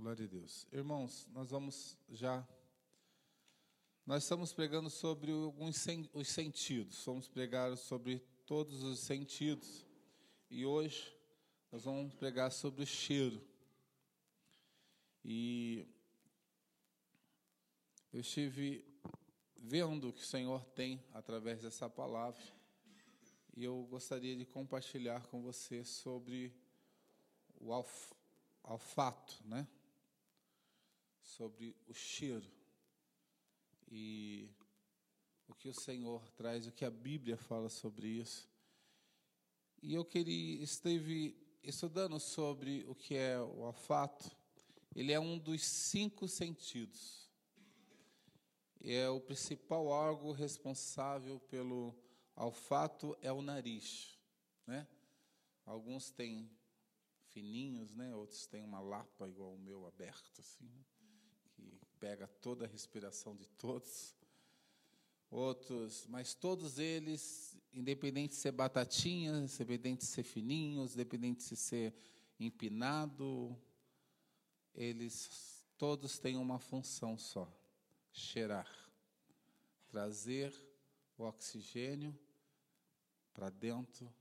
Glória a Deus. Irmãos, nós vamos já. Nós estamos pregando sobre alguns os sentidos, vamos pregar sobre todos os sentidos. E hoje nós vamos pregar sobre o cheiro. E eu estive vendo o que o Senhor tem através dessa palavra. E eu gostaria de compartilhar com você sobre o olfato, né? Sobre o cheiro e o que o Senhor traz, o que a Bíblia fala sobre isso. E eu queria, esteve estudando sobre o que é o olfato. Ele é um dos cinco sentidos. É o principal órgão responsável pelo olfato é o nariz, né? Alguns têm fininhos, né? Outros têm uma lapa igual o meu aberto assim. Né? Pega toda a respiração de todos. Outros, mas todos eles, independente de ser batatinha, independente de ser fininhos, independente de ser empinado, eles todos têm uma função só: cheirar, trazer o oxigênio para dentro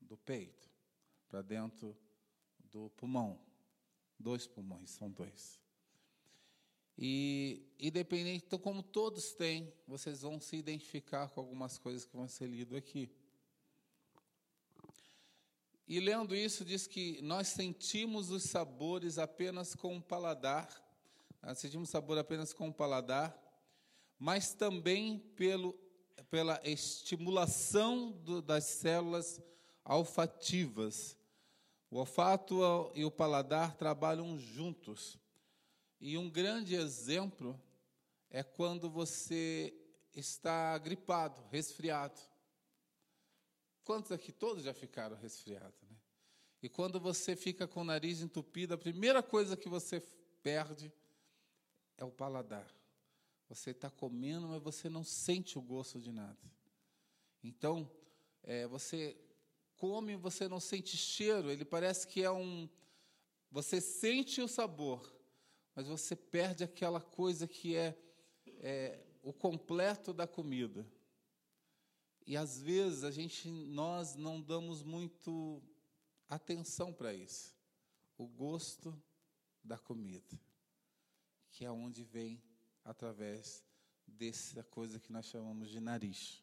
do peito, para dentro do pulmão. Dois pulmões, são dois. E independente, então, como todos têm, vocês vão se identificar com algumas coisas que vão ser lidas aqui. E lendo isso, diz que nós sentimos os sabores apenas com o paladar, nós sentimos sabor apenas com o paladar, mas também pelo, pela estimulação do, das células olfativas. O olfato e o paladar trabalham juntos. E um grande exemplo é quando você está gripado, resfriado. Quantos aqui? Todos já ficaram resfriados, né? E quando você fica com o nariz entupido, a primeira coisa que você perde é o paladar. Você está comendo, mas você não sente o gosto de nada. Então, é, você come, você não sente cheiro. Ele parece que é um. Você sente o sabor, mas você perde aquela coisa que é, é o completo da comida. E às vezes a gente, nós não damos muito atenção para isso. O gosto da comida, que é onde vem através dessa coisa que nós chamamos de nariz.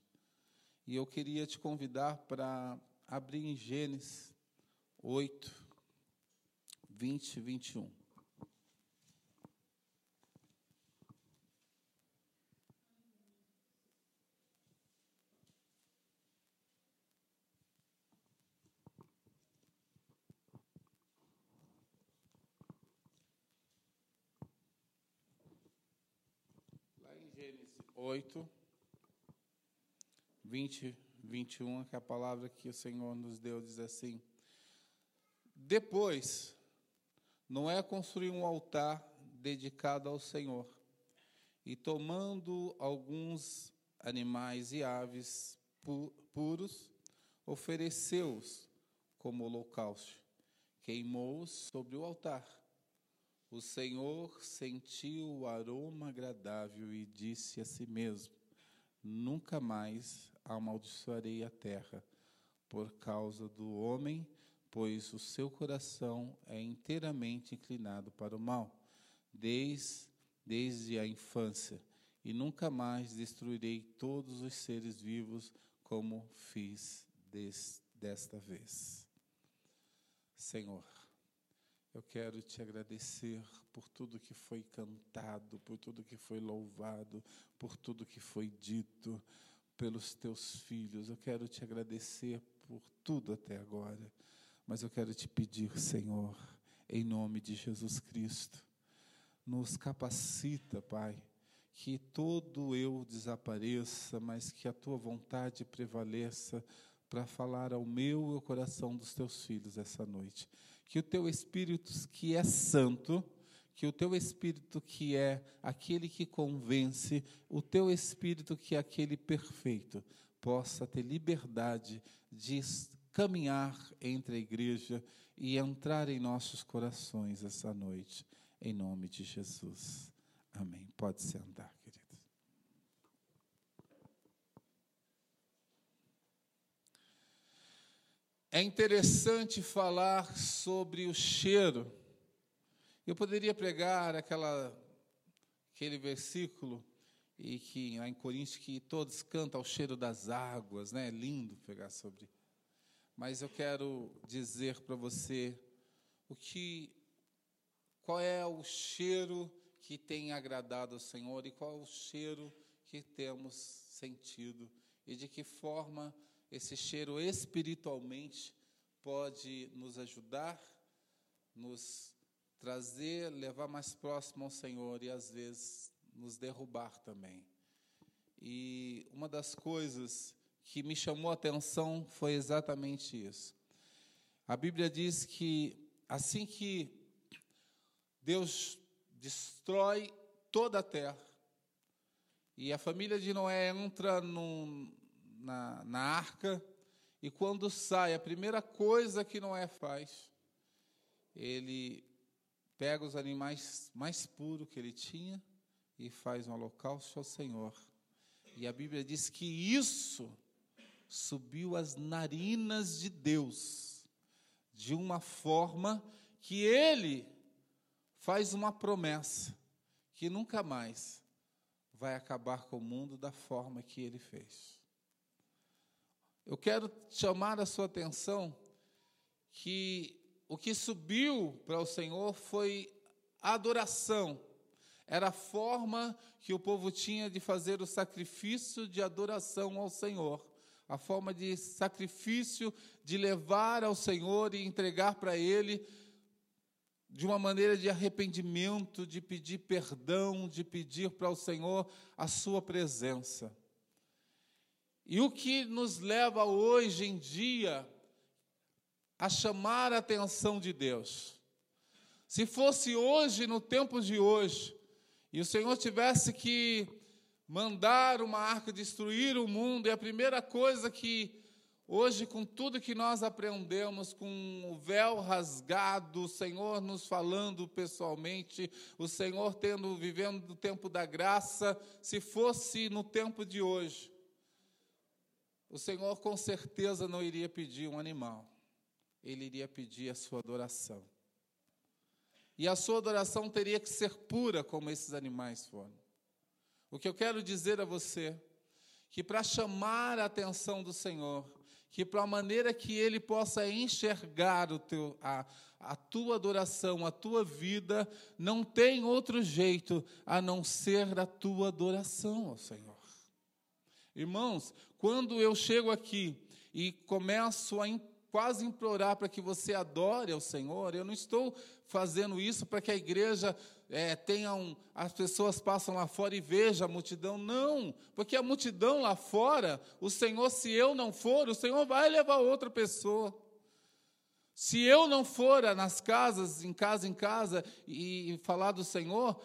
E eu queria te convidar para abrir em Gênesis 8, 20 e 21. Gênesis 8, 20, 21, que é a palavra que o Senhor nos deu diz assim: Depois, Noé construiu um altar dedicado ao Senhor, e tomando alguns animais e aves puros, ofereceu-os como holocausto, queimou-os sobre o altar o Senhor sentiu o aroma agradável e disse a si mesmo: Nunca mais amaldiçoarei a terra por causa do homem, pois o seu coração é inteiramente inclinado para o mal, desde, desde a infância, e nunca mais destruirei todos os seres vivos como fiz des, desta vez. Senhor, eu quero te agradecer por tudo que foi cantado, por tudo que foi louvado, por tudo que foi dito pelos teus filhos. Eu quero te agradecer por tudo até agora. Mas eu quero te pedir, Senhor, em nome de Jesus Cristo, nos capacita, Pai, que todo eu desapareça, mas que a tua vontade prevaleça para falar ao meu e ao coração dos teus filhos essa noite que o teu Espírito que é santo, que o teu Espírito que é aquele que convence, o teu Espírito que é aquele perfeito, possa ter liberdade de caminhar entre a igreja e entrar em nossos corações essa noite. em nome de Jesus. Amém. Pode sentar, É interessante falar sobre o cheiro. Eu poderia pregar aquela, aquele versículo e que lá em Coríntios que todos cantam ao cheiro das águas, né? É lindo pegar sobre. Mas eu quero dizer para você o que qual é o cheiro que tem agradado ao Senhor e qual é o cheiro que temos sentido e de que forma esse cheiro espiritualmente pode nos ajudar, nos trazer, levar mais próximo ao Senhor e às vezes nos derrubar também. E uma das coisas que me chamou a atenção foi exatamente isso. A Bíblia diz que assim que Deus destrói toda a terra, e a família de Noé entra num, na, na arca, e quando sai, a primeira coisa que Noé faz, ele pega os animais mais puros que ele tinha e faz um holocausto ao Senhor. E a Bíblia diz que isso subiu às narinas de Deus, de uma forma que ele faz uma promessa que nunca mais vai acabar com o mundo da forma que ele fez. Eu quero chamar a sua atenção que o que subiu para o Senhor foi a adoração. Era a forma que o povo tinha de fazer o sacrifício de adoração ao Senhor. A forma de sacrifício de levar ao Senhor e entregar para Ele de uma maneira de arrependimento, de pedir perdão, de pedir para o Senhor a sua presença. E o que nos leva hoje em dia a chamar a atenção de Deus? Se fosse hoje, no tempo de hoje, e o Senhor tivesse que mandar uma arca destruir o mundo, e a primeira coisa que Hoje, com tudo que nós aprendemos, com o véu rasgado, o Senhor nos falando pessoalmente, o Senhor tendo vivendo o tempo da graça, se fosse no tempo de hoje, o Senhor com certeza não iria pedir um animal, ele iria pedir a sua adoração. E a sua adoração teria que ser pura, como esses animais foram. O que eu quero dizer a você, que para chamar a atenção do Senhor, que para a maneira que Ele possa enxergar o teu, a, a tua adoração, a tua vida, não tem outro jeito a não ser a tua adoração ao Senhor. Irmãos, quando eu chego aqui e começo a quase implorar para que você adore ao Senhor, eu não estou fazendo isso para que a igreja é, tenha um, as pessoas passam lá fora e vejam a multidão. Não, porque a multidão lá fora, o Senhor, se eu não for, o Senhor vai levar outra pessoa. Se eu não for nas casas, em casa em casa, e falar do Senhor,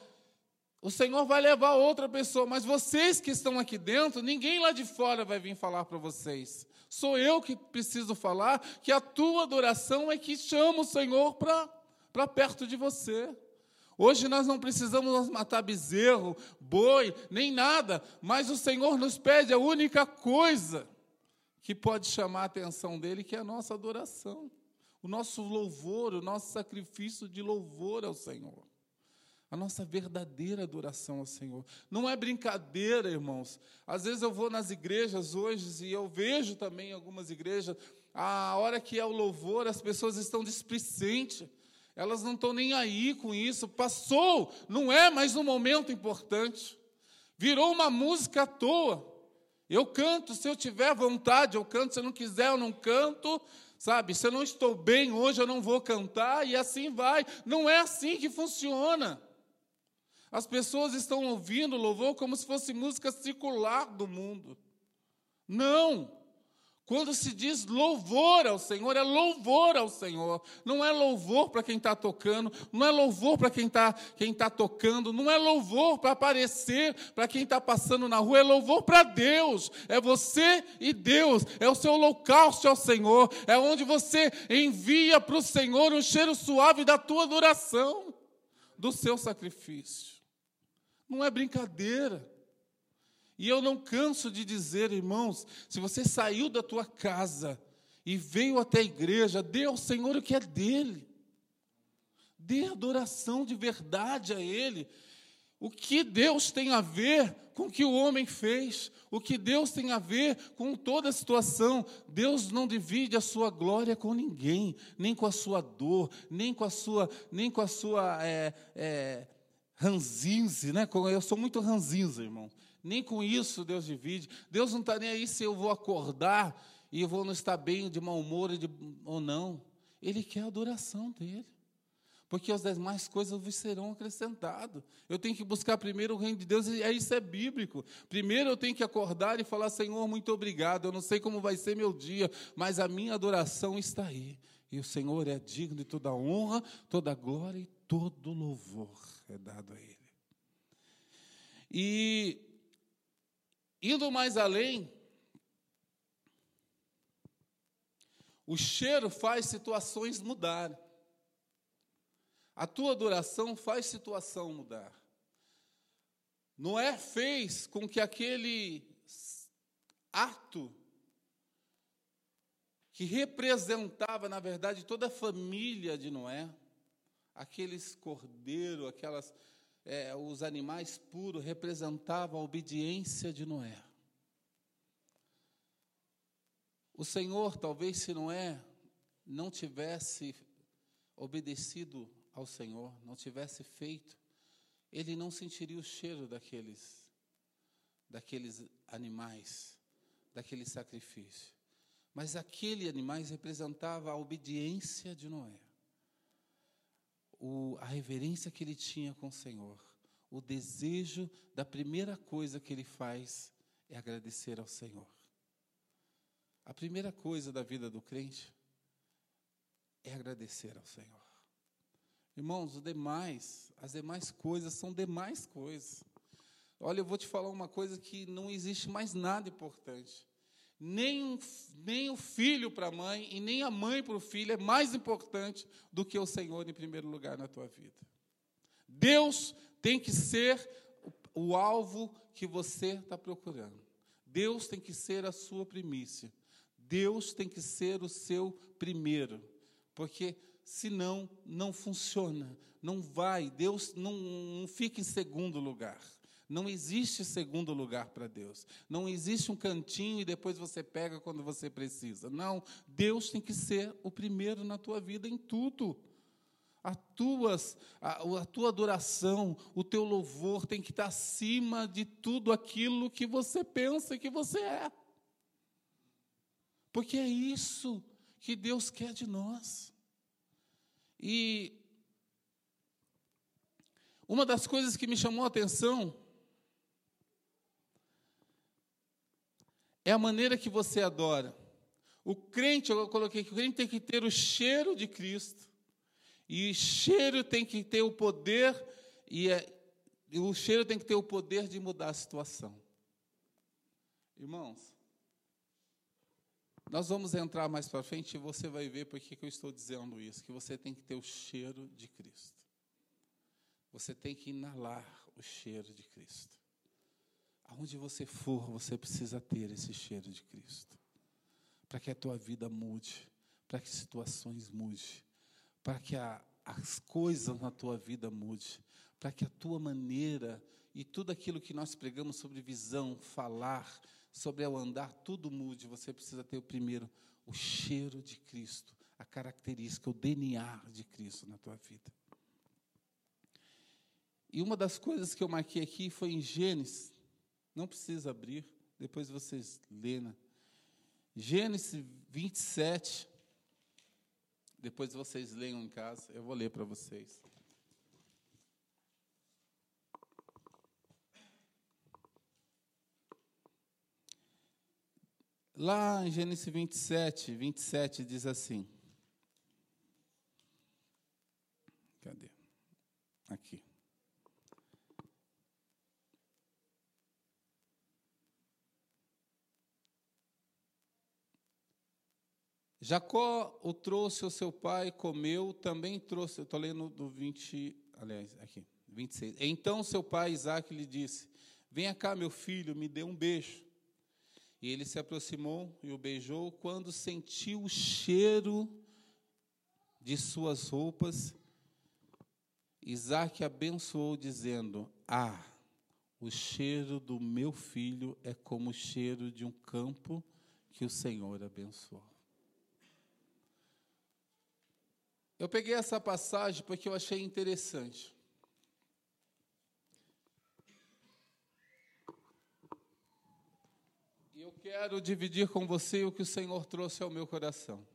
o Senhor vai levar outra pessoa, mas vocês que estão aqui dentro, ninguém lá de fora vai vir falar para vocês. Sou eu que preciso falar que a tua adoração é que chama o Senhor para perto de você. Hoje nós não precisamos matar bezerro, boi, nem nada, mas o Senhor nos pede a única coisa que pode chamar a atenção dele, que é a nossa adoração, o nosso louvor, o nosso sacrifício de louvor ao Senhor a nossa verdadeira adoração ao Senhor. Não é brincadeira, irmãos. Às vezes eu vou nas igrejas hoje e eu vejo também algumas igrejas, a hora que é o louvor, as pessoas estão displicentes. Elas não estão nem aí com isso. Passou, não é mais um momento importante. Virou uma música à toa. Eu canto se eu tiver vontade, eu canto, se eu não quiser, eu não canto. Sabe, se eu não estou bem hoje, eu não vou cantar, e assim vai. Não é assim que funciona. As pessoas estão ouvindo louvor como se fosse música circular do mundo. Não! Quando se diz louvor ao Senhor, é louvor ao Senhor. Não é louvor para quem está tocando, não é louvor para quem está quem tá tocando, não é louvor para aparecer para quem está passando na rua, é louvor para Deus. É você e Deus, é o seu holocausto ao Senhor, é onde você envia para o Senhor um cheiro suave da tua adoração do seu sacrifício. Não é brincadeira. E eu não canso de dizer, irmãos, se você saiu da tua casa e veio até a igreja, dê ao Senhor o que é dele. Dê adoração de verdade a Ele. O que Deus tem a ver com o que o homem fez? O que Deus tem a ver com toda a situação? Deus não divide a sua glória com ninguém, nem com a sua dor, nem com a sua, nem com a sua é, é, ranzinze, né? Eu sou muito ranzinza, irmão. Nem com isso Deus divide. Deus não está nem aí se eu vou acordar e eu vou não estar bem, de mau humor ou não. Ele quer a adoração dele porque as demais coisas vos serão acrescentadas. Eu tenho que buscar primeiro o reino de Deus, e isso é bíblico. Primeiro eu tenho que acordar e falar: Senhor, muito obrigado. Eu não sei como vai ser meu dia, mas a minha adoração está aí. E o Senhor é digno de toda honra, toda glória e todo louvor é dado a Ele. E, indo mais além, o cheiro faz situações mudarem. A tua adoração faz situação mudar. Noé fez com que aquele ato que representava, na verdade, toda a família de Noé, aqueles cordeiros, aquelas, é, os animais puros, representavam a obediência de Noé. O Senhor, talvez se Noé não tivesse obedecido ao Senhor, não tivesse feito, ele não sentiria o cheiro daqueles daqueles animais, daquele sacrifício. Mas aquele animais representava a obediência de Noé. O, a reverência que ele tinha com o Senhor, o desejo da primeira coisa que ele faz é agradecer ao Senhor. A primeira coisa da vida do crente é agradecer ao Senhor. Irmãos, o demais, as demais coisas são demais coisas. Olha, eu vou te falar uma coisa que não existe mais nada importante. Nem, nem o filho para a mãe e nem a mãe para o filho é mais importante do que o Senhor em primeiro lugar na tua vida. Deus tem que ser o, alvo que você está procurando. Deus tem que ser a sua primícia. Deus tem que ser o seu primeiro. Porque senão não funciona, não vai, Deus não, não fica em segundo lugar. Não existe segundo lugar para Deus. Não existe um cantinho e depois você pega quando você precisa. Não, Deus tem que ser o primeiro na tua vida em tudo. A, tuas, a, a tua adoração, o teu louvor tem que estar acima de tudo aquilo que você pensa que você é. Porque é isso que Deus quer de nós. E uma das coisas que me chamou a atenção é a maneira que você adora. O crente, eu coloquei que o crente tem que ter o cheiro de Cristo. E o cheiro tem que ter o poder, e, é, o cheiro tem que ter o poder de mudar a situação. Irmãos, nós vamos entrar mais para frente e você vai ver por que eu estou dizendo isso, que você tem que ter o cheiro de Cristo. Você tem que inalar o cheiro de Cristo. Aonde você for, você precisa ter esse cheiro de Cristo. Para que a tua vida mude, para que situações mude, para que a, as coisas na tua vida mude, para que a tua maneira e tudo aquilo que nós pregamos sobre visão, falar, sobre o andar, tudo mude. Você precisa ter o primeiro, o cheiro de Cristo, a característica, o DNA de Cristo na tua vida. E uma das coisas que eu marquei aqui foi em Gênesis, não precisa abrir, depois vocês lêem. Né? Gênesis 27, depois vocês leiam em casa, eu vou ler para vocês. Lá em Gênesis 27, 27 diz assim. Cadê? Aqui. Jacó o trouxe ao seu pai, comeu, também trouxe, estou lendo do 20 aliás, aqui, 26. Então seu pai Isaac lhe disse: Venha cá, meu filho, me dê um beijo. E ele se aproximou e o beijou. Quando sentiu o cheiro de suas roupas, Isaac abençoou, dizendo: Ah, o cheiro do meu filho é como o cheiro de um campo que o Senhor abençoou. Eu peguei essa passagem porque eu achei interessante. E eu quero dividir com você o que o Senhor trouxe ao meu coração.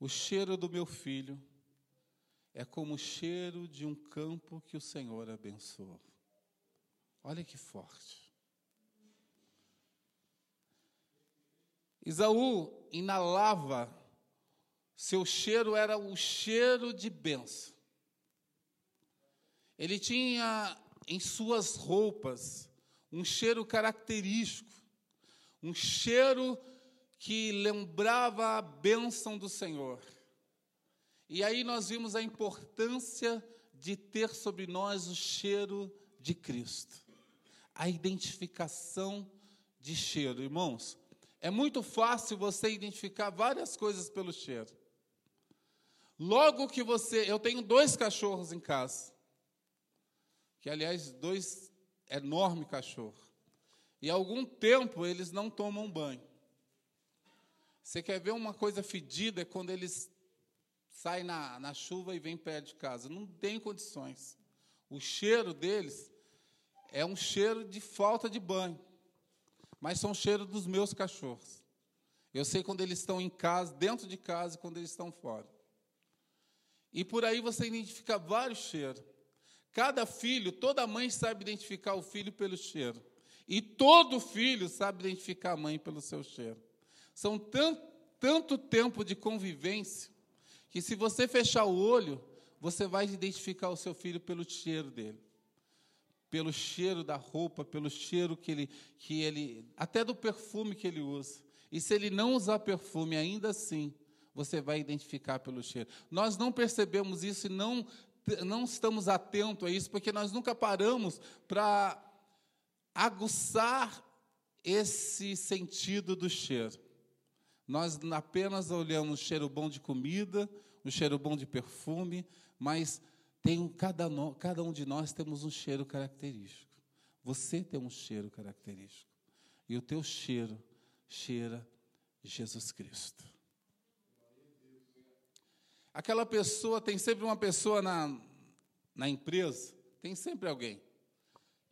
O cheiro do meu filho é como o cheiro de um campo que o Senhor abençoou. Olha que forte. Isaú inalava, seu cheiro era o cheiro de bênção. Ele tinha em suas roupas um cheiro característico, um cheiro que lembrava a bênção do Senhor. E aí nós vimos a importância de ter sobre nós o cheiro de Cristo, a identificação de cheiro. Irmãos, é muito fácil você identificar várias coisas pelo cheiro. Logo que você. Eu tenho dois cachorros em casa, que aliás, dois enormes cachorros. E há algum tempo eles não tomam banho. Você quer ver uma coisa fedida? É quando eles sai na, na chuva e vem perto de casa. Não tem condições. O cheiro deles é um cheiro de falta de banho, mas são cheiro dos meus cachorros. Eu sei quando eles estão em casa, dentro de casa, e quando eles estão fora. E por aí você identifica vários cheiros. Cada filho, toda mãe sabe identificar o filho pelo cheiro. E todo filho sabe identificar a mãe pelo seu cheiro. São tanto, tanto tempo de convivência que se você fechar o olho, você vai identificar o seu filho pelo cheiro dele. Pelo cheiro da roupa, pelo cheiro que ele, que ele, até do perfume que ele usa. E se ele não usar perfume, ainda assim, você vai identificar pelo cheiro. Nós não percebemos isso e não, não estamos atentos a isso, porque nós nunca paramos para aguçar esse sentido do cheiro. Nós apenas olhamos o cheiro bom de comida, o cheiro bom de perfume, mas tem cada, cada um de nós temos um cheiro característico. Você tem um cheiro característico. E o teu cheiro cheira Jesus Cristo. Aquela pessoa, tem sempre uma pessoa na, na empresa, tem sempre alguém,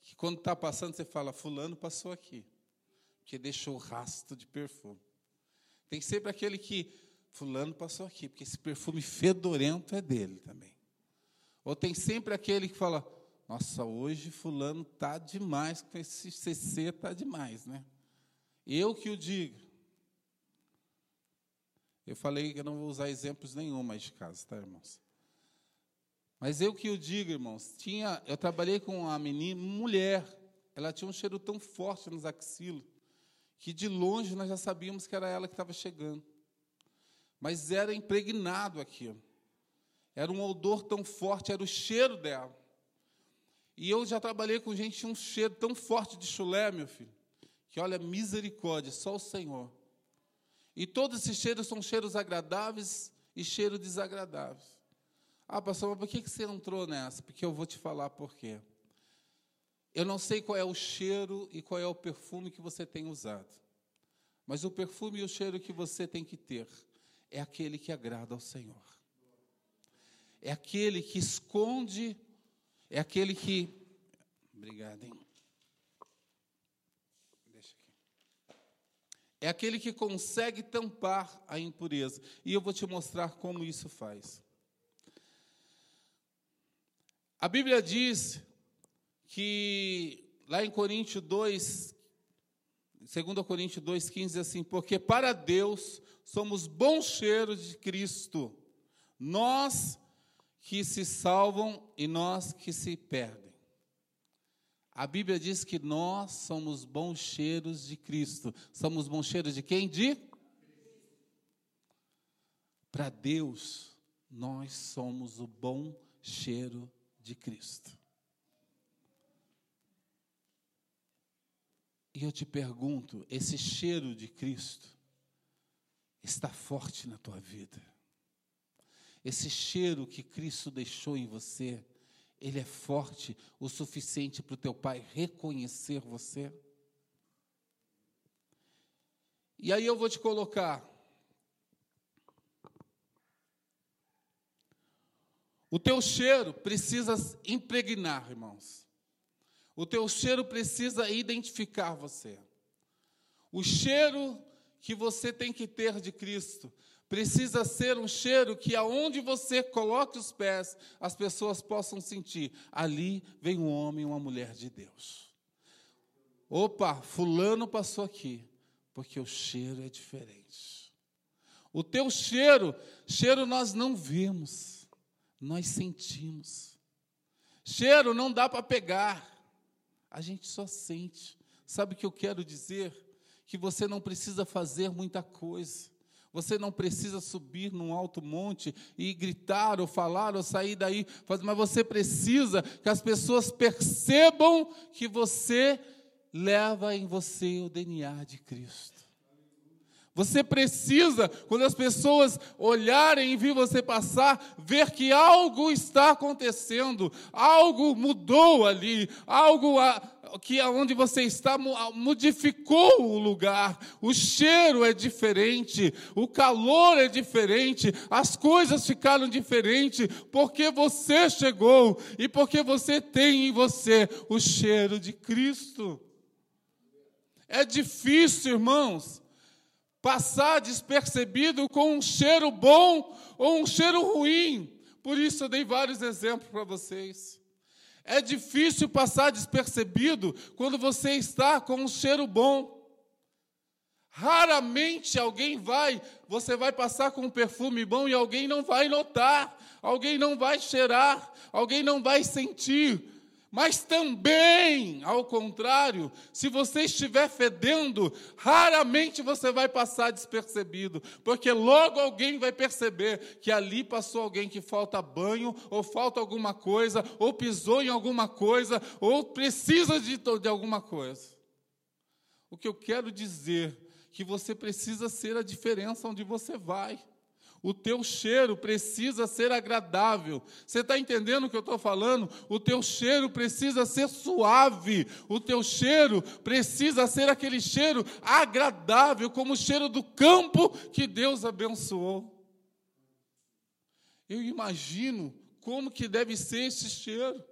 que quando está passando, você fala, fulano passou aqui, que deixou rastro de perfume. Tem sempre aquele que, fulano passou aqui, porque esse perfume fedorento é dele também. Ou tem sempre aquele que fala, nossa, hoje fulano tá demais, com esse CC tá demais, né? Eu que o digo. Eu falei que eu não vou usar exemplos nenhum mais de casa, tá, irmãos? Mas eu que o digo, irmãos, tinha, eu trabalhei com uma menina, mulher, ela tinha um cheiro tão forte nos axilos, que de longe nós já sabíamos que era ela que estava chegando. Mas era impregnado aquilo. Era um odor tão forte, era o cheiro dela. E eu já trabalhei com gente tinha um cheiro tão forte de chulé, meu filho, que olha, misericórdia, só o Senhor. E todos esses cheiros são cheiros agradáveis e cheiros desagradáveis. Ah, pastor, mas por que você entrou nessa? Porque eu vou te falar por quê. Eu não sei qual é o cheiro e qual é o perfume que você tem usado. Mas o perfume e o cheiro que você tem que ter é aquele que agrada ao Senhor. É aquele que esconde, é aquele que. Obrigado, hein? Deixa aqui. É aquele que consegue tampar a impureza. E eu vou te mostrar como isso faz. A Bíblia diz que lá em Coríntios 2, 2 Coríntios 2, 15, assim, porque para Deus somos bons cheiros de Cristo, nós que se salvam e nós que se perdem. A Bíblia diz que nós somos bons cheiros de Cristo. Somos bons cheiros de quem? De? Para Deus, nós somos o bom cheiro de Cristo. E eu te pergunto: esse cheiro de Cristo está forte na tua vida? Esse cheiro que Cristo deixou em você, ele é forte o suficiente para o teu pai reconhecer você? E aí eu vou te colocar. O teu cheiro precisa impregnar, irmãos. O teu cheiro precisa identificar você. O cheiro que você tem que ter de Cristo precisa ser um cheiro que aonde você coloque os pés, as pessoas possam sentir. Ali vem um homem uma mulher de Deus. Opa, fulano passou aqui porque o cheiro é diferente. O teu cheiro, cheiro nós não vemos, nós sentimos. Cheiro não dá para pegar, a gente só sente. Sabe o que eu quero dizer? Que você não precisa fazer muita coisa. Você não precisa subir num alto monte e gritar ou falar ou sair daí, mas você precisa que as pessoas percebam que você leva em você o DNA de Cristo. Você precisa, quando as pessoas olharem e vir você passar, ver que algo está acontecendo, algo mudou ali, algo que aonde você está modificou o lugar. O cheiro é diferente, o calor é diferente, as coisas ficaram diferentes porque você chegou e porque você tem em você o cheiro de Cristo. É difícil, irmãos, passar despercebido com um cheiro bom ou um cheiro ruim. Por isso eu dei vários exemplos para vocês. É difícil passar despercebido quando você está com um cheiro bom. Raramente alguém vai, você vai passar com um perfume bom e alguém não vai notar, alguém não vai cheirar, alguém não vai sentir. Mas também, ao contrário, se você estiver fedendo, raramente você vai passar despercebido, porque logo alguém vai perceber que ali passou alguém que falta banho, ou falta alguma coisa, ou pisou em alguma coisa, ou precisa de, de alguma coisa. O que eu quero dizer que você precisa ser a diferença onde você vai. O teu cheiro precisa ser agradável. Você está entendendo o que eu estou falando? O teu cheiro precisa ser suave. O teu cheiro precisa ser aquele cheiro agradável, como o cheiro do campo que Deus abençoou. Eu imagino como que deve ser esse cheiro.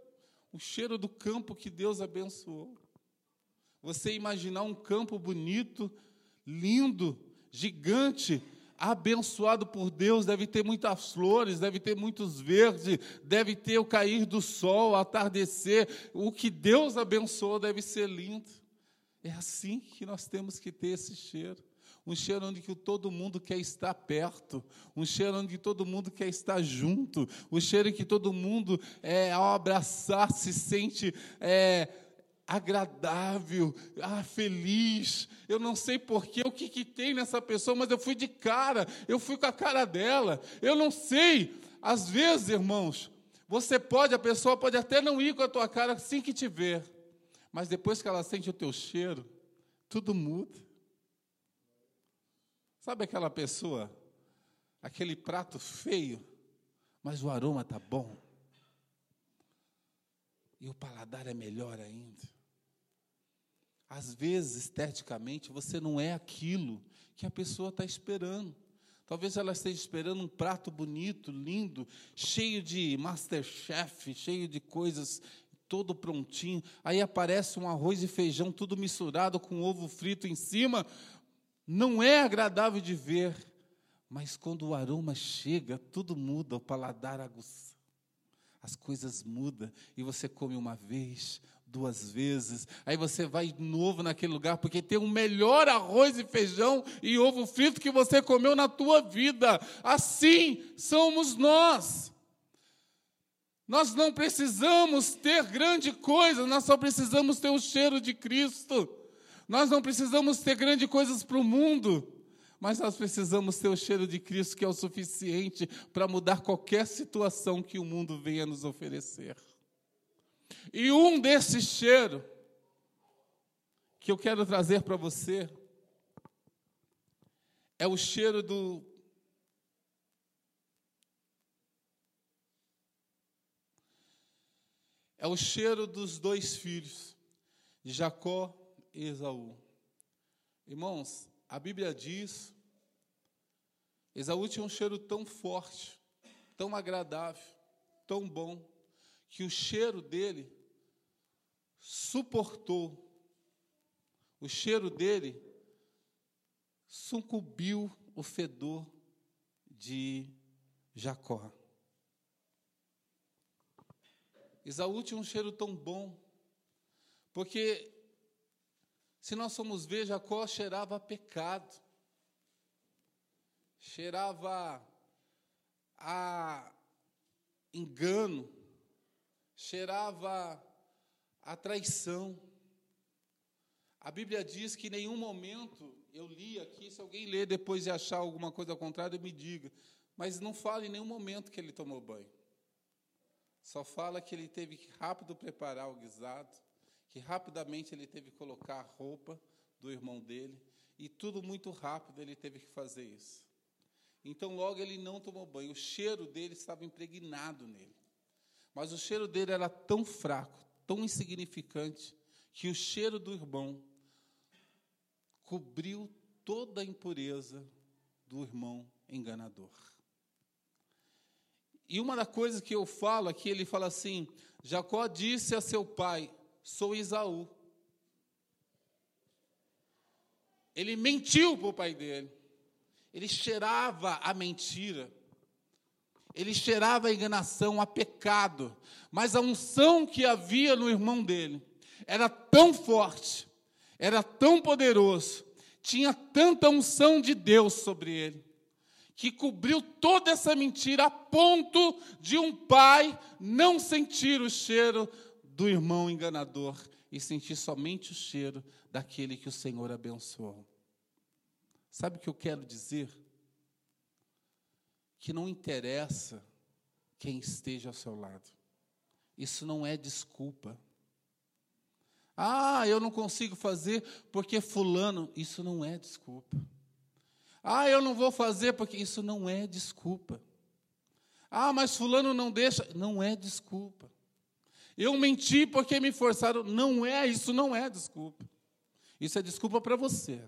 O cheiro do campo que Deus abençoou. Você imaginar um campo bonito, lindo, gigante, abençoado por Deus, deve ter muitas flores, deve ter muitos verdes, deve ter o cair do sol, o atardecer. O que Deus abençoou deve ser lindo. É assim que nós temos que ter esse cheiro. Um cheiro onde que todo mundo quer estar perto, um cheiro onde todo mundo quer estar junto, um cheiro em que todo mundo, é, ao abraçar, se sente é, agradável, ah, feliz. Eu não sei porquê, o que, que tem nessa pessoa, mas eu fui de cara, eu fui com a cara dela. Eu não sei. Às vezes, irmãos, você pode, a pessoa pode até não ir com a tua cara assim que te ver, mas depois que ela sente o teu cheiro, tudo muda. Sabe aquela pessoa, aquele prato feio, mas o aroma tá bom? E o paladar é melhor ainda. Às vezes, esteticamente, você não é aquilo que a pessoa está esperando. Talvez ela esteja esperando um prato bonito, lindo, cheio de masterchef, cheio de coisas, todo prontinho. Aí aparece um arroz e feijão tudo misturado com ovo frito em cima. Não é agradável de ver, mas quando o aroma chega, tudo muda, o paladar aguça. As coisas mudam e você come uma vez, duas vezes. Aí você vai de novo naquele lugar, porque tem o melhor arroz e feijão e ovo frito que você comeu na tua vida. Assim somos nós. Nós não precisamos ter grande coisa, nós só precisamos ter o cheiro de Cristo. Nós não precisamos ter grandes coisas para o mundo, mas nós precisamos ter o cheiro de Cristo que é o suficiente para mudar qualquer situação que o mundo venha nos oferecer. E um desses cheiros que eu quero trazer para você é o cheiro do é o cheiro dos dois filhos, de Jacó e Esaú. Irmãos, a Bíblia diz: Esaú tinha um cheiro tão forte, tão agradável, tão bom, que o cheiro dele suportou, o cheiro dele sucumbiu o fedor de Jacó. Esaú tinha um cheiro tão bom, porque se nós formos ver, Jacó cheirava pecado, cheirava a engano, cheirava a traição. A Bíblia diz que em nenhum momento, eu li aqui, se alguém ler depois e achar alguma coisa ao contrário, me diga, mas não fala em nenhum momento que ele tomou banho. Só fala que ele teve que rápido preparar o guisado, que rapidamente ele teve que colocar a roupa do irmão dele, e tudo muito rápido ele teve que fazer isso. Então, logo ele não tomou banho, o cheiro dele estava impregnado nele. Mas o cheiro dele era tão fraco, tão insignificante, que o cheiro do irmão cobriu toda a impureza do irmão enganador. E uma das coisas que eu falo aqui, ele fala assim: Jacó disse a seu pai: Sou Isaú. Ele mentiu para o pai dele. Ele cheirava a mentira. Ele cheirava a enganação, a pecado. Mas a unção que havia no irmão dele era tão forte, era tão poderoso, tinha tanta unção de Deus sobre ele, que cobriu toda essa mentira a ponto de um pai não sentir o cheiro do irmão enganador e sentir somente o cheiro daquele que o Senhor abençoou. Sabe o que eu quero dizer? Que não interessa quem esteja ao seu lado. Isso não é desculpa. Ah, eu não consigo fazer porque fulano, isso não é desculpa. Ah, eu não vou fazer porque isso não é desculpa. Ah, mas fulano não deixa, não é desculpa. Eu menti porque me forçaram. Não é, isso não é desculpa. Isso é desculpa para você.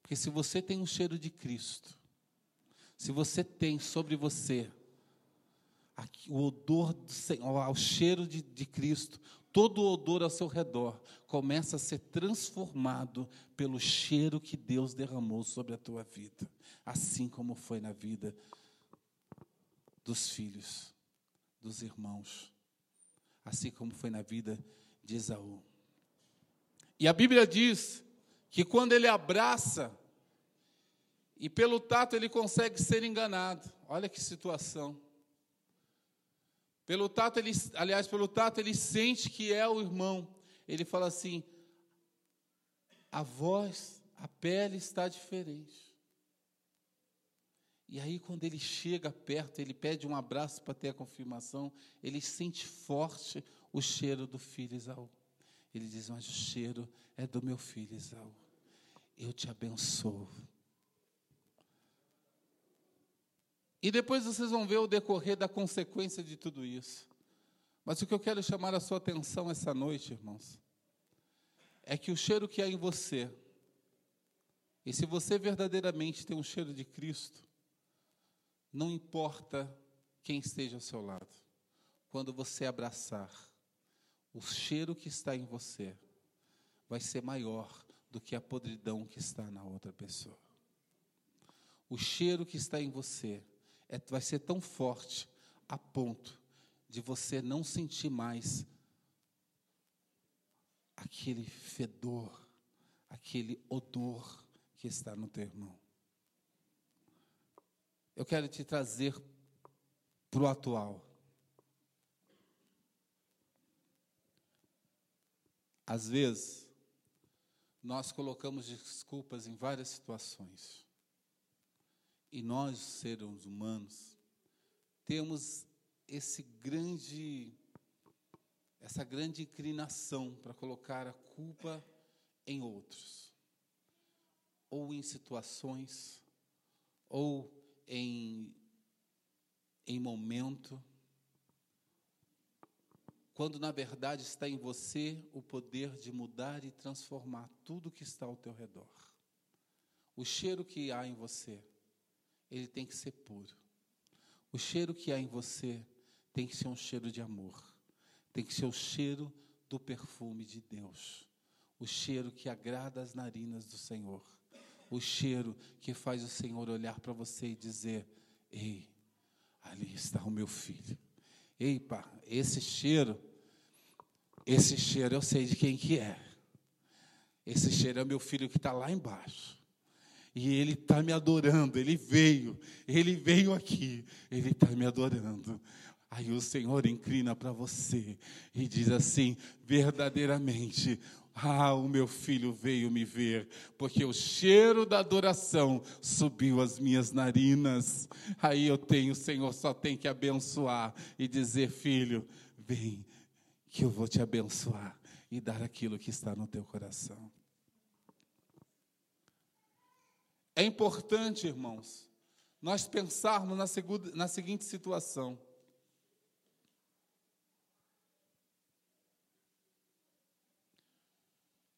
Porque se você tem um cheiro de Cristo, se você tem sobre você o odor do Senhor, o cheiro de, de Cristo, todo o odor ao seu redor começa a ser transformado pelo cheiro que Deus derramou sobre a tua vida, assim como foi na vida dos filhos, dos irmãos assim como foi na vida de Esaú. E a Bíblia diz que quando ele abraça, e pelo tato ele consegue ser enganado. Olha que situação. Pelo tato ele, aliás, pelo tato ele sente que é o irmão. Ele fala assim: a voz, a pele está diferente. E aí, quando ele chega perto, ele pede um abraço para ter a confirmação, ele sente forte o cheiro do filho Isaú. Ele diz: Mas o cheiro é do meu filho Isaú. Eu te abençoo. E depois vocês vão ver o decorrer da consequência de tudo isso. Mas o que eu quero chamar a sua atenção essa noite, irmãos, é que o cheiro que há em você, e se você verdadeiramente tem um cheiro de Cristo, não importa quem esteja ao seu lado, quando você abraçar, o cheiro que está em você vai ser maior do que a podridão que está na outra pessoa. O cheiro que está em você é, vai ser tão forte a ponto de você não sentir mais aquele fedor, aquele odor que está no teu irmão eu quero te trazer para o atual. Às vezes, nós colocamos desculpas em várias situações. E nós, seres humanos, temos esse grande essa grande inclinação para colocar a culpa em outros, ou em situações, ou em, em momento, quando na verdade está em você o poder de mudar e transformar tudo que está ao teu redor. O cheiro que há em você, ele tem que ser puro. O cheiro que há em você tem que ser um cheiro de amor. Tem que ser o cheiro do perfume de Deus. O cheiro que agrada as narinas do Senhor. O cheiro que faz o Senhor olhar para você e dizer: Ei, ali está o meu filho. Ei, pá, esse cheiro, esse cheiro eu sei de quem que é. Esse cheiro é meu filho que está lá embaixo. E ele está me adorando, ele veio, ele veio aqui, ele está me adorando. Aí o Senhor inclina para você e diz assim: verdadeiramente, ah, o meu filho veio me ver, porque o cheiro da adoração subiu às minhas narinas. Aí eu tenho, o Senhor só tem que abençoar e dizer: filho, vem, que eu vou te abençoar e dar aquilo que está no teu coração. É importante, irmãos, nós pensarmos na, segunda, na seguinte situação.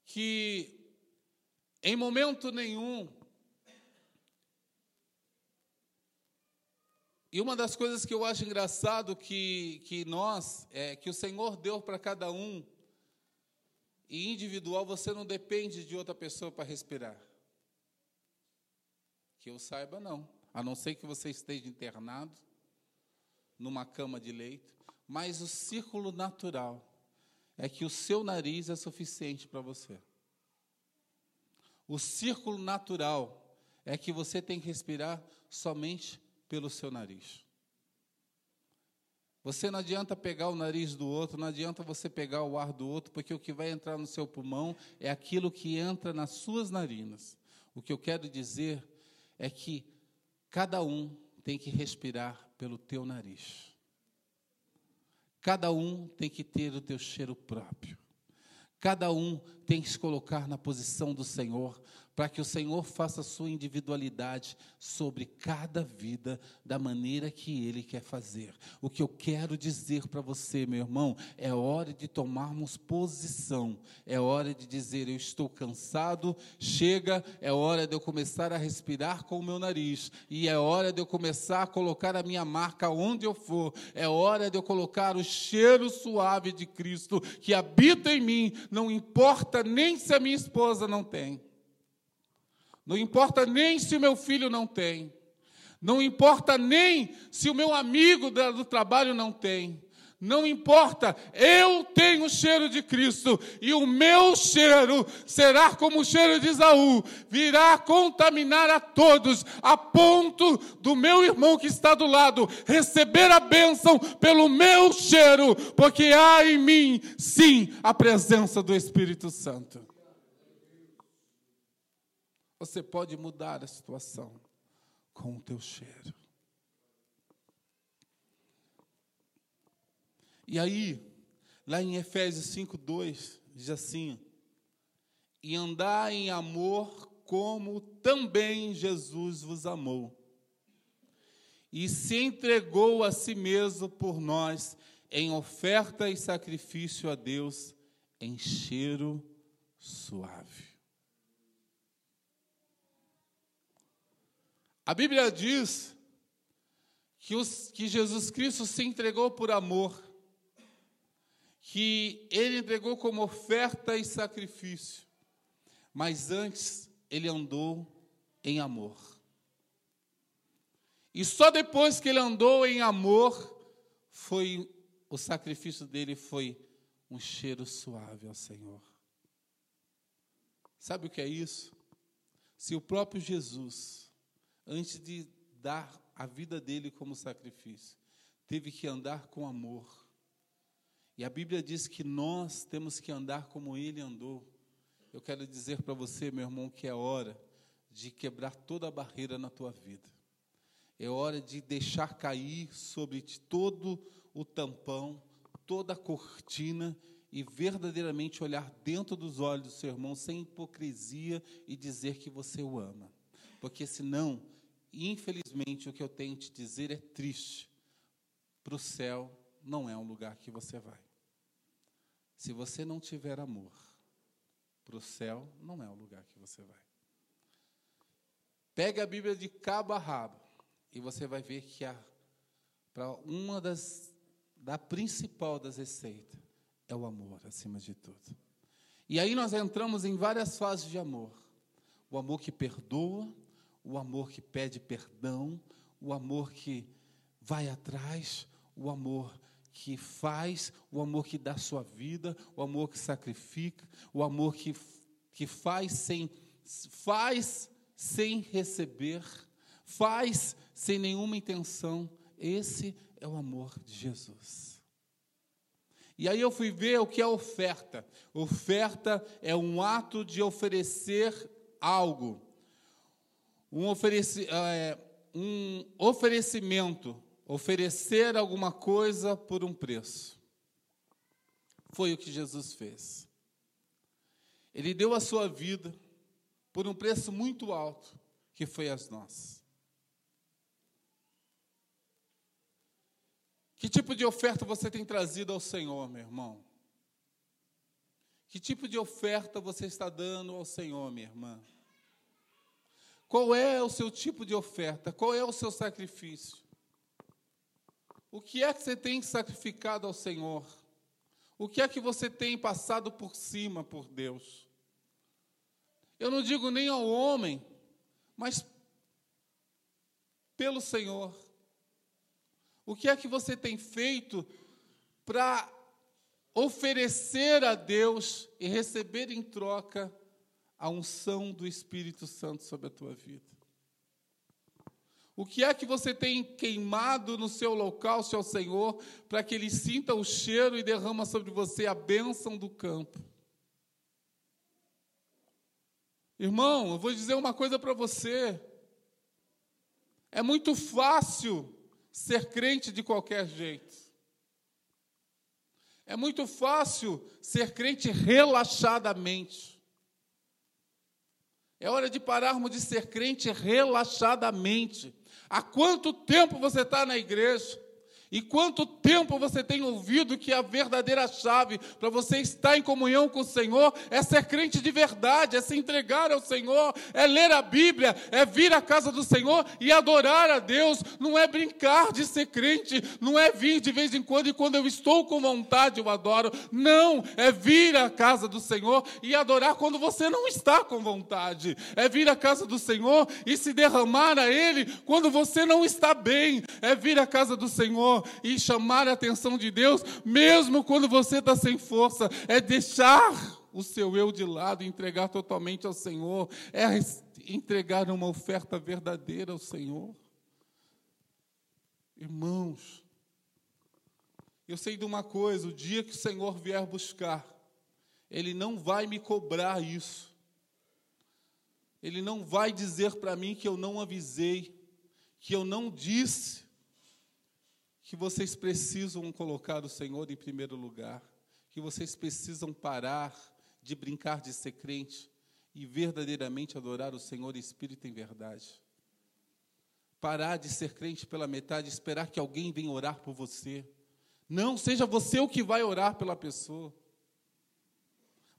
que em momento nenhum, e uma das coisas que eu acho engraçado que, que nós, é, que o Senhor deu para cada um, e individual, você não depende de outra pessoa para respirar. Que eu saiba, não. A não ser que você esteja internado, numa cama de leito. Mas o círculo natural é que o seu nariz é suficiente para você. O círculo natural é que você tem que respirar somente pelo seu nariz. Você não adianta pegar o nariz do outro, não adianta você pegar o ar do outro, porque o que vai entrar no seu pulmão é aquilo que entra nas suas narinas. O que eu quero dizer é que cada um tem que respirar pelo teu nariz. Cada um tem que ter o teu cheiro próprio. Cada um tem que se colocar na posição do Senhor, para que o Senhor faça a sua individualidade sobre cada vida da maneira que Ele quer fazer. O que eu quero dizer para você, meu irmão, é hora de tomarmos posição, é hora de dizer: Eu estou cansado, chega, é hora de eu começar a respirar com o meu nariz, e é hora de eu começar a colocar a minha marca onde eu for, é hora de eu colocar o cheiro suave de Cristo que habita em mim, não importa nem se a minha esposa não tem. Não importa nem se o meu filho não tem. Não importa nem se o meu amigo do trabalho não tem. Não importa, eu tenho o cheiro de Cristo e o meu cheiro será como o cheiro de Isaú, virá contaminar a todos, a ponto do meu irmão que está do lado receber a bênção pelo meu cheiro, porque há em mim, sim, a presença do Espírito Santo. Você pode mudar a situação com o teu cheiro. E aí, lá em Efésios 5:2 diz assim: "E andar em amor como também Jesus vos amou, e se entregou a si mesmo por nós em oferta e sacrifício a Deus em cheiro suave." A Bíblia diz que, os, que Jesus Cristo se entregou por amor, que ele entregou como oferta e sacrifício, mas antes ele andou em amor. E só depois que ele andou em amor, foi o sacrifício dele foi um cheiro suave ao Senhor. Sabe o que é isso? Se o próprio Jesus antes de dar a vida dele como sacrifício, teve que andar com amor. E a Bíblia diz que nós temos que andar como ele andou. eu quero dizer para você, meu irmão, que é hora de quebrar toda a barreira na tua vida. É hora de deixar cair sobre ti todo o tampão, toda a cortina e verdadeiramente olhar dentro dos olhos do seu irmão sem hipocrisia e dizer que você o ama. Porque senão, infelizmente, o que eu tenho te dizer é triste. Para o céu não é um lugar que você vai. Se você não tiver amor, para o céu não é o lugar que você vai. Pegue a Bíblia de cabo a rabo e você vai ver que para uma das da principal das receitas é o amor acima de tudo. E aí nós entramos em várias fases de amor. O amor que perdoa, o amor que pede perdão, o amor que vai atrás, o amor que faz, o amor que dá sua vida, o amor que sacrifica, o amor que, que faz sem faz sem receber, faz sem nenhuma intenção. Esse é o amor de Jesus. E aí eu fui ver o que é oferta. Oferta é um ato de oferecer algo, um, ofereci, é, um oferecimento, oferecer alguma coisa por um preço. Foi o que Jesus fez. Ele deu a sua vida por um preço muito alto, que foi as nossas. Que tipo de oferta você tem trazido ao Senhor, meu irmão? Que tipo de oferta você está dando ao Senhor, minha irmã? Qual é o seu tipo de oferta? Qual é o seu sacrifício? O que é que você tem sacrificado ao Senhor? O que é que você tem passado por cima por Deus? Eu não digo nem ao homem, mas pelo Senhor. O que é que você tem feito para oferecer a Deus e receber em troca a unção do Espírito Santo sobre a tua vida? O que é que você tem queimado no seu local, seu Senhor, para que Ele sinta o cheiro e derrama sobre você a bênção do campo? Irmão, eu vou dizer uma coisa para você. É muito fácil ser crente de qualquer jeito. É muito fácil ser crente relaxadamente. É hora de pararmos de ser crente relaxadamente. Há quanto tempo você está na igreja? E quanto tempo você tem ouvido que a verdadeira chave para você estar em comunhão com o Senhor é ser crente de verdade, é se entregar ao Senhor, é ler a Bíblia, é vir à casa do Senhor e adorar a Deus. Não é brincar de ser crente, não é vir de vez em quando e quando eu estou com vontade eu adoro. Não, é vir à casa do Senhor e adorar quando você não está com vontade. É vir à casa do Senhor e se derramar a Ele quando você não está bem. É vir à casa do Senhor e chamar a atenção de Deus, mesmo quando você está sem força, é deixar o seu eu de lado entregar totalmente ao Senhor, é entregar uma oferta verdadeira ao Senhor. Irmãos, eu sei de uma coisa: o dia que o Senhor vier buscar, Ele não vai me cobrar isso. Ele não vai dizer para mim que eu não avisei, que eu não disse que vocês precisam colocar o Senhor em primeiro lugar, que vocês precisam parar de brincar de ser crente e verdadeiramente adorar o Senhor espírito em verdade. Parar de ser crente pela metade, esperar que alguém venha orar por você. Não, seja você o que vai orar pela pessoa.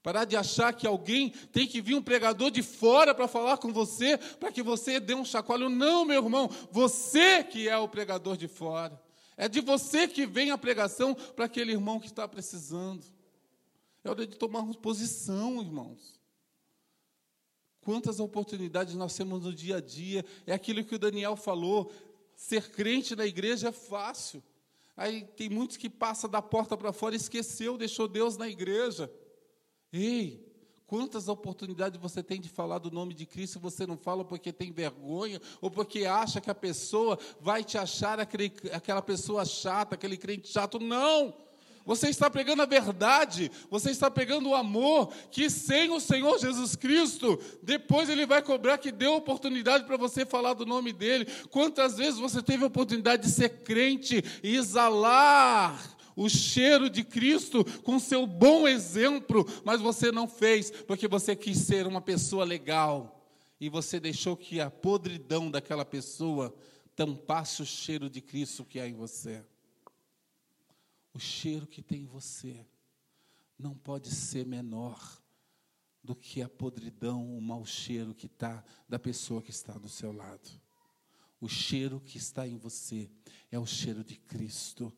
Parar de achar que alguém tem que vir um pregador de fora para falar com você, para que você dê um chacoalho. Não, meu irmão, você que é o pregador de fora. É de você que vem a pregação para aquele irmão que está precisando. É hora de tomarmos posição, irmãos. Quantas oportunidades nós temos no dia a dia. É aquilo que o Daniel falou. Ser crente na igreja é fácil. Aí tem muitos que passam da porta para fora esqueceu, deixou Deus na igreja. Ei, Quantas oportunidades você tem de falar do nome de Cristo você não fala porque tem vergonha ou porque acha que a pessoa vai te achar aquele, aquela pessoa chata, aquele crente chato? Não! Você está pregando a verdade, você está pegando o amor, que sem o Senhor Jesus Cristo, depois Ele vai cobrar que deu oportunidade para você falar do nome dEle. Quantas vezes você teve a oportunidade de ser crente e exalar o cheiro de Cristo com seu bom exemplo, mas você não fez, porque você quis ser uma pessoa legal, e você deixou que a podridão daquela pessoa tampasse o cheiro de Cristo que há em você. O cheiro que tem em você não pode ser menor do que a podridão, o mau cheiro que está da pessoa que está do seu lado. O cheiro que está em você é o cheiro de Cristo.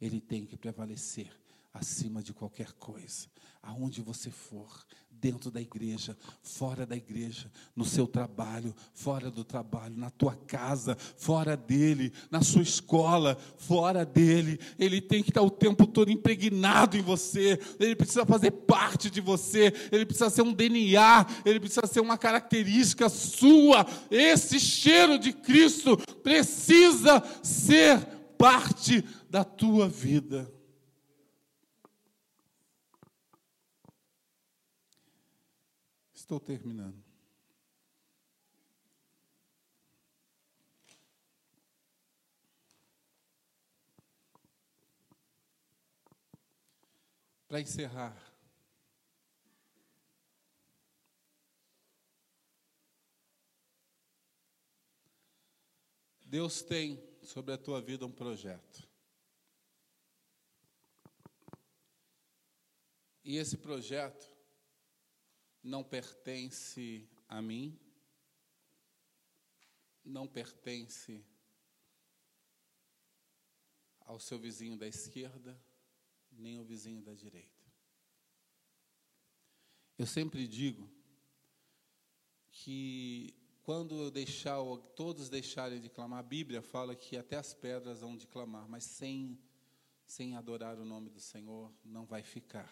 Ele tem que prevalecer acima de qualquer coisa. Aonde você for, dentro da igreja, fora da igreja, no seu trabalho, fora do trabalho, na tua casa, fora dele, na sua escola, fora dele. Ele tem que estar o tempo todo impregnado em você. Ele precisa fazer parte de você. Ele precisa ser um DNA. Ele precisa ser uma característica sua. Esse cheiro de Cristo precisa ser parte da tua vida. Estou terminando. Para encerrar, Deus tem sobre a tua vida um projeto. E esse projeto não pertence a mim, não pertence ao seu vizinho da esquerda, nem ao vizinho da direita. Eu sempre digo que quando eu deixar, todos deixarem de clamar, a Bíblia fala que até as pedras vão de clamar, mas sem, sem adorar o nome do Senhor não vai ficar.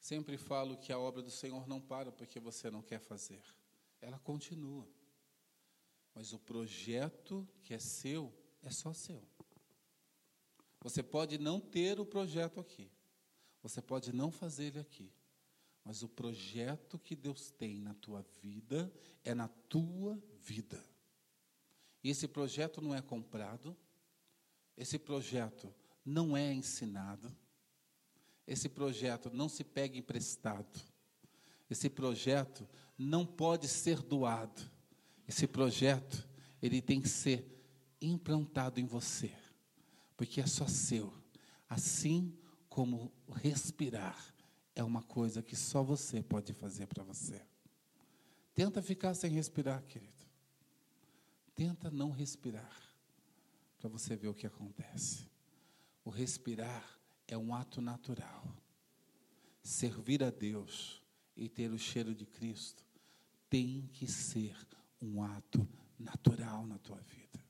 Sempre falo que a obra do Senhor não para porque você não quer fazer. Ela continua. Mas o projeto que é seu é só seu. Você pode não ter o projeto aqui. Você pode não fazer ele aqui. Mas o projeto que Deus tem na tua vida é na tua vida. E esse projeto não é comprado. Esse projeto não é ensinado. Esse projeto não se pega emprestado. Esse projeto não pode ser doado. Esse projeto, ele tem que ser implantado em você, porque é só seu. Assim como respirar é uma coisa que só você pode fazer para você. Tenta ficar sem respirar, querido. Tenta não respirar, para você ver o que acontece. O respirar é um ato natural. Servir a Deus e ter o cheiro de Cristo tem que ser um ato natural na tua vida.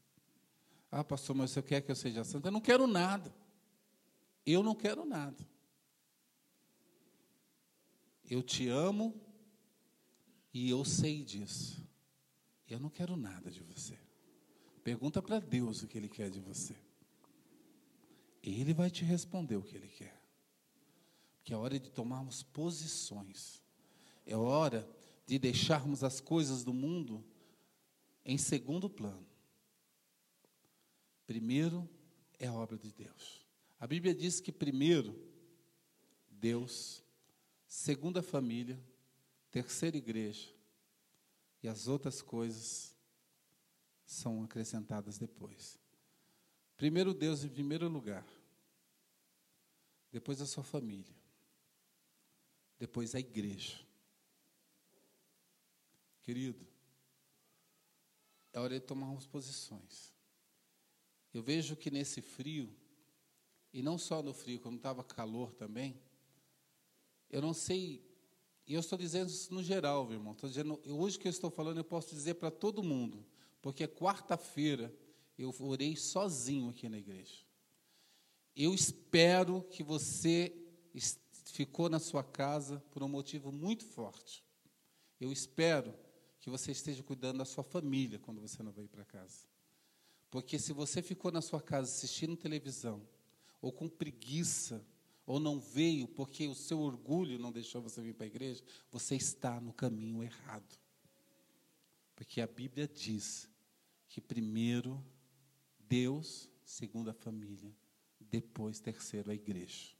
Ah, pastor, mas você quer que eu seja santo? Eu não quero nada. Eu não quero nada. Eu te amo e eu sei disso. Eu não quero nada de você. Pergunta para Deus o que Ele quer de você. Ele vai te responder o que Ele quer. Porque é hora de tomarmos posições. É hora de deixarmos as coisas do mundo em segundo plano. Primeiro é a obra de Deus. A Bíblia diz que primeiro, Deus, segunda família, terceira igreja, e as outras coisas são acrescentadas depois. Primeiro Deus em primeiro lugar depois a sua família, depois a igreja. Querido, é hora de tomarmos posições. Eu vejo que nesse frio, e não só no frio, quando estava calor também, eu não sei, e eu estou dizendo isso no geral, meu irmão. Estou dizendo, hoje que eu estou falando, eu posso dizer para todo mundo, porque quarta-feira eu orei sozinho aqui na igreja. Eu espero que você ficou na sua casa por um motivo muito forte. Eu espero que você esteja cuidando da sua família quando você não veio para casa. Porque se você ficou na sua casa assistindo televisão, ou com preguiça, ou não veio porque o seu orgulho não deixou você vir para a igreja, você está no caminho errado. Porque a Bíblia diz que primeiro Deus, segundo a família, depois terceiro a igreja.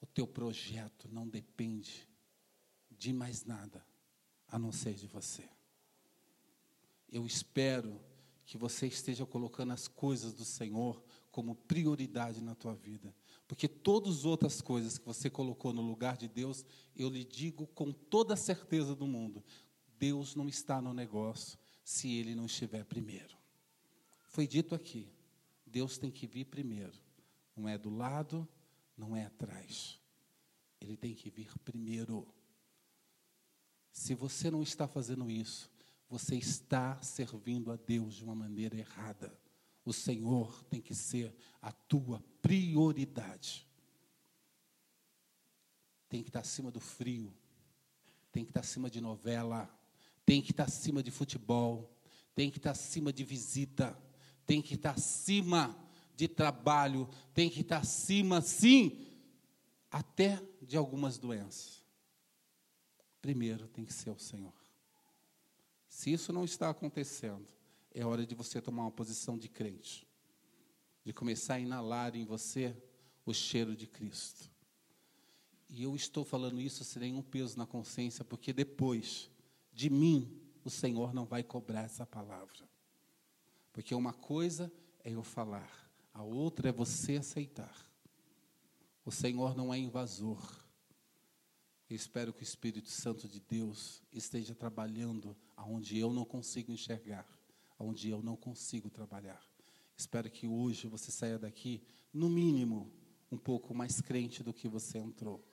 O teu projeto não depende de mais nada a não ser de você. Eu espero que você esteja colocando as coisas do Senhor como prioridade na tua vida. Porque todas as outras coisas que você colocou no lugar de Deus, eu lhe digo com toda a certeza do mundo: Deus não está no negócio se ele não estiver primeiro. Foi dito aqui: Deus tem que vir primeiro. Não é do lado, não é atrás. Ele tem que vir primeiro. Se você não está fazendo isso, você está servindo a Deus de uma maneira errada. O Senhor tem que ser a tua prioridade. Tem que estar acima do frio, tem que estar acima de novela, tem que estar acima de futebol, tem que estar acima de visita, tem que estar acima de trabalho, tem que estar acima, sim, até de algumas doenças. Primeiro tem que ser o Senhor. Se isso não está acontecendo, é hora de você tomar uma posição de crente, de começar a inalar em você o cheiro de Cristo. E eu estou falando isso sem nenhum peso na consciência, porque depois de mim, o Senhor não vai cobrar essa palavra. Porque uma coisa é eu falar, a outra é você aceitar. O Senhor não é invasor. Eu espero que o Espírito Santo de Deus esteja trabalhando aonde eu não consigo enxergar, aonde eu não consigo trabalhar. Espero que hoje você saia daqui, no mínimo, um pouco mais crente do que você entrou.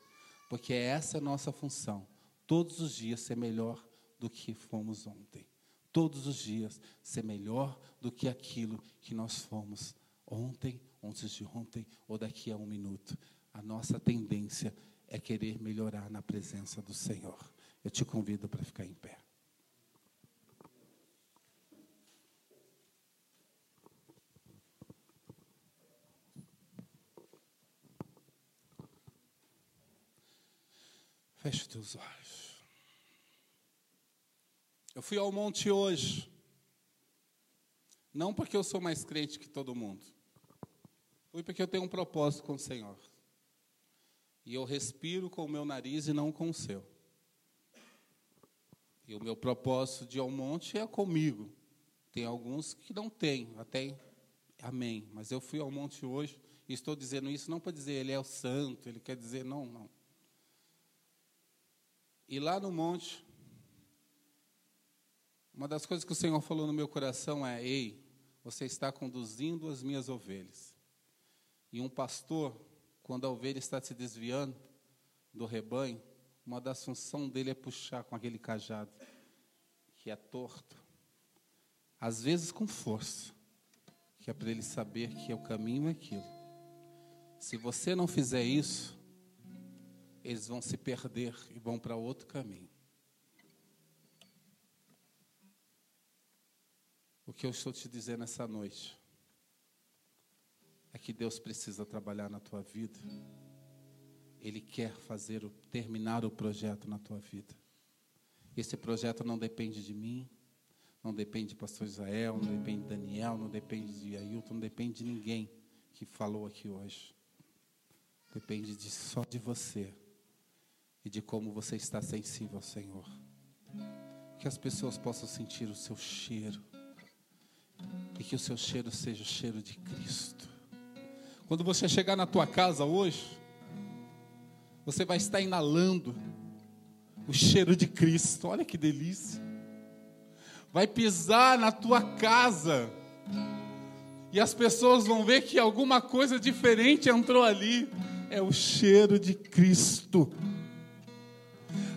Porque essa é a nossa função. Todos os dias ser melhor do que fomos ontem. Todos os dias ser melhor do que aquilo que nós fomos ontem, antes de ontem ou daqui a um minuto. A nossa tendência é querer melhorar na presença do Senhor. Eu te convido para ficar em pé. Feche teus olhos. Eu fui ao monte hoje. Não porque eu sou mais crente que todo mundo. Fui porque eu tenho um propósito com o Senhor. E eu respiro com o meu nariz e não com o seu. E o meu propósito de ir ao monte é comigo. Tem alguns que não têm, até amém. Mas eu fui ao monte hoje e estou dizendo isso não para dizer ele é o santo, ele quer dizer não, não. E lá no monte, uma das coisas que o Senhor falou no meu coração é: Ei, você está conduzindo as minhas ovelhas. E um pastor quando a ovelha está se desviando do rebanho, uma das funções dele é puxar com aquele cajado, que é torto, às vezes com força, que é para ele saber que é o caminho é aquilo. Se você não fizer isso, eles vão se perder e vão para outro caminho. O que eu estou te dizendo essa noite é que Deus precisa trabalhar na tua vida. Ele quer fazer o, terminar o projeto na tua vida. Esse projeto não depende de mim, não depende de pastor Israel, não depende de Daniel, não depende de Ailton, não depende de ninguém que falou aqui hoje. Depende de, só de você e de como você está sensível ao Senhor. Que as pessoas possam sentir o seu cheiro e que o seu cheiro seja o cheiro de Cristo. Quando você chegar na tua casa hoje, você vai estar inalando o cheiro de Cristo. Olha que delícia. Vai pisar na tua casa. E as pessoas vão ver que alguma coisa diferente entrou ali. É o cheiro de Cristo.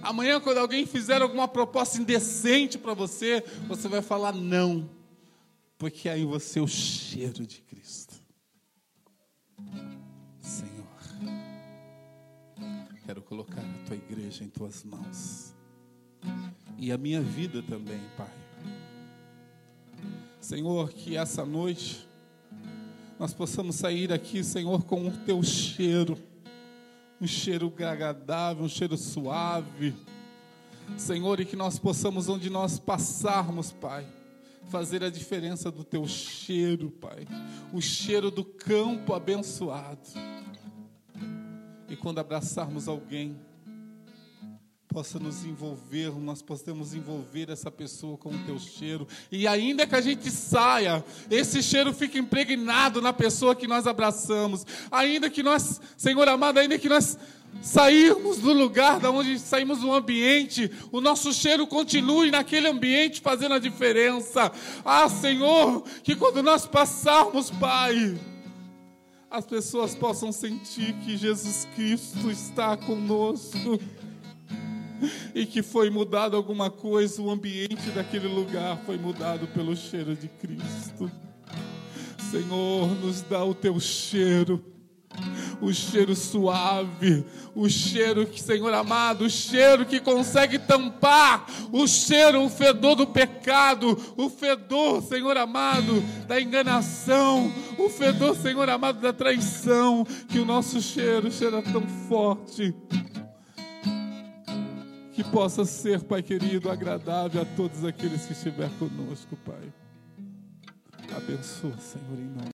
Amanhã, quando alguém fizer alguma proposta indecente para você, você vai falar não, porque aí você é o cheiro de Cristo. quero colocar a tua igreja em tuas mãos. E a minha vida também, Pai. Senhor, que essa noite nós possamos sair aqui, Senhor, com o teu cheiro, um cheiro agradável, um cheiro suave. Senhor, e que nós possamos, onde nós passarmos, Pai, fazer a diferença do teu cheiro, Pai, o cheiro do campo abençoado. E quando abraçarmos alguém, possa nos envolver, nós possamos envolver essa pessoa com o teu cheiro. E ainda que a gente saia, esse cheiro fique impregnado na pessoa que nós abraçamos. Ainda que nós, Senhor amado, ainda que nós sairmos do lugar da onde saímos do ambiente, o nosso cheiro continue naquele ambiente fazendo a diferença. Ah, Senhor, que quando nós passarmos, Pai, as pessoas possam sentir que Jesus Cristo está conosco e que foi mudado alguma coisa, o ambiente daquele lugar foi mudado pelo cheiro de Cristo. Senhor, nos dá o teu cheiro, o cheiro suave, o cheiro que, Senhor amado, o cheiro que consegue tampar o cheiro, o fedor do pecado, o fedor, Senhor amado, da enganação, o fedor, Senhor amado, da traição, que o nosso cheiro cheira tão forte que possa ser, Pai querido, agradável a todos aqueles que estiver conosco, Pai. Abençoa, Senhor, em nome